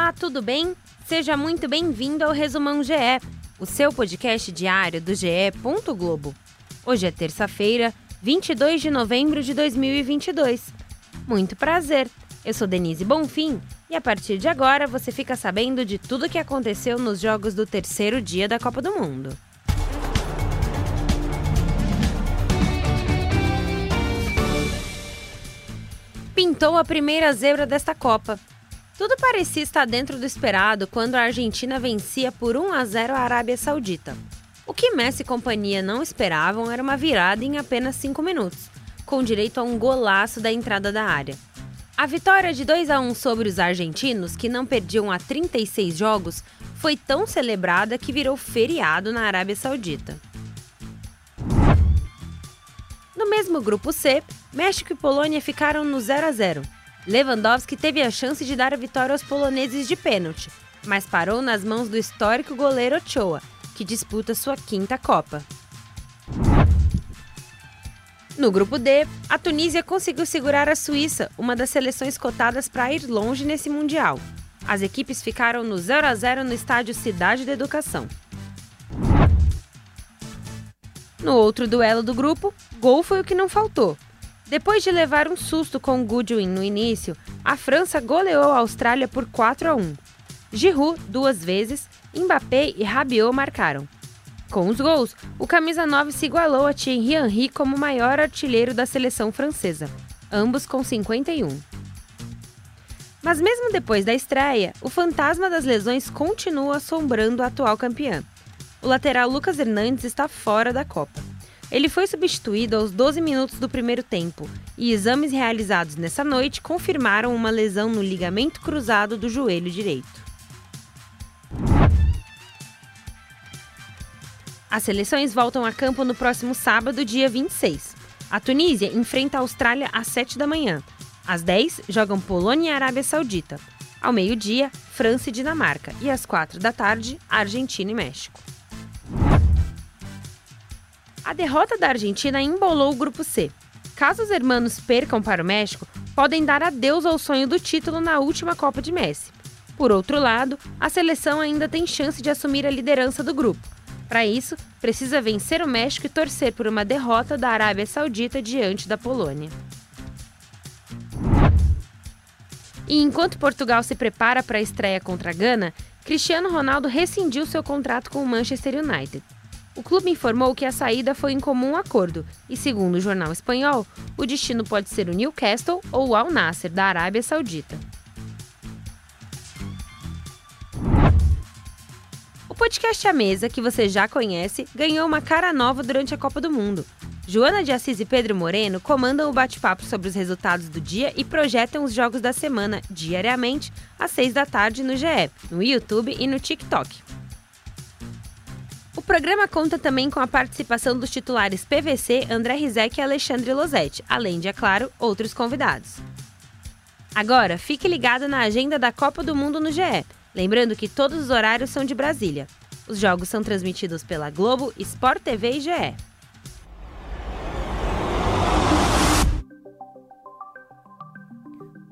Olá, tudo bem? Seja muito bem-vindo ao Resumão GE, o seu podcast diário do GE. Globo. Hoje é terça-feira, 22 de novembro de 2022. Muito prazer, eu sou Denise Bonfim e a partir de agora você fica sabendo de tudo o que aconteceu nos jogos do terceiro dia da Copa do Mundo. Pintou a primeira zebra desta Copa. Tudo parecia estar dentro do esperado quando a Argentina vencia por 1 a 0 a Arábia Saudita. O que Messi e companhia não esperavam era uma virada em apenas 5 minutos, com direito a um golaço da entrada da área. A vitória de 2 a 1 sobre os argentinos, que não perdiam há 36 jogos, foi tão celebrada que virou feriado na Arábia Saudita. No mesmo grupo C, México e Polônia ficaram no 0 a 0. Lewandowski teve a chance de dar a vitória aos poloneses de pênalti, mas parou nas mãos do histórico goleiro Ochoa, que disputa sua quinta Copa. No grupo D, a Tunísia conseguiu segurar a Suíça, uma das seleções cotadas para ir longe nesse Mundial. As equipes ficaram no 0 a 0 no estádio Cidade da Educação. No outro duelo do grupo, gol foi o que não faltou. Depois de levar um susto com Goodwin no início, a França goleou a Austrália por 4 a 1. Giroud duas vezes, Mbappé e Rabiot marcaram. Com os gols, o camisa 9 se igualou a Thierry Henry como maior artilheiro da seleção francesa, ambos com 51. Mas mesmo depois da estreia, o fantasma das lesões continua assombrando a atual campeã. O lateral Lucas Hernandes está fora da Copa. Ele foi substituído aos 12 minutos do primeiro tempo e exames realizados nessa noite confirmaram uma lesão no ligamento cruzado do joelho direito. As seleções voltam a campo no próximo sábado, dia 26. A Tunísia enfrenta a Austrália às 7 da manhã. Às 10, jogam Polônia e Arábia Saudita. Ao meio-dia, França e Dinamarca. E às 4 da tarde, Argentina e México. A derrota da Argentina embolou o grupo C. Caso os hermanos percam para o México, podem dar adeus ao sonho do título na última Copa de Messi. Por outro lado, a seleção ainda tem chance de assumir a liderança do grupo para isso, precisa vencer o México e torcer por uma derrota da Arábia Saudita diante da Polônia. E enquanto Portugal se prepara para a estreia contra a Gana, Cristiano Ronaldo rescindiu seu contrato com o Manchester United. O clube informou que a saída foi em comum acordo e, segundo o jornal espanhol, o destino pode ser o Newcastle ou o Al Nasser da Arábia Saudita. podcast A Mesa, que você já conhece, ganhou uma cara nova durante a Copa do Mundo. Joana de Assis e Pedro Moreno comandam o bate-papo sobre os resultados do dia e projetam os jogos da semana diariamente às 6 da tarde no GE, no YouTube e no TikTok. O programa conta também com a participação dos titulares PVC, André Rizek e Alexandre Losetti, além de, é claro, outros convidados. Agora, fique ligado na agenda da Copa do Mundo no GE Lembrando que todos os horários são de Brasília. Os jogos são transmitidos pela Globo, Sport TV e GE.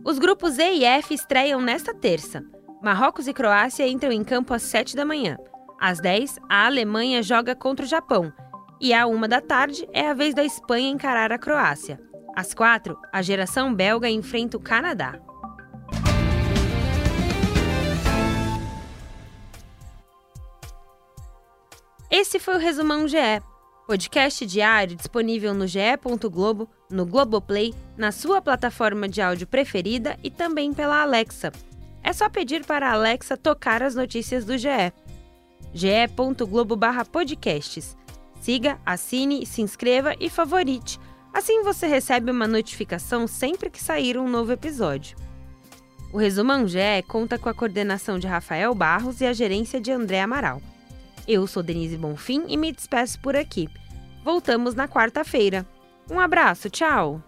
Os grupos E e F estreiam nesta terça. Marrocos e Croácia entram em campo às 7 da manhã. Às 10, a Alemanha joga contra o Japão. E à 1 da tarde é a vez da Espanha encarar a Croácia. Às 4, a geração belga enfrenta o Canadá. Esse foi o Resumão GE, podcast diário disponível no ge.globo, no Globoplay, na sua plataforma de áudio preferida e também pela Alexa. É só pedir para a Alexa tocar as notícias do GE. ge.globo/podcasts. Siga, assine, se inscreva e favorite. Assim você recebe uma notificação sempre que sair um novo episódio. O Resumão GE conta com a coordenação de Rafael Barros e a gerência de André Amaral. Eu sou Denise Bonfim e me despeço por aqui. Voltamos na quarta-feira. Um abraço, tchau!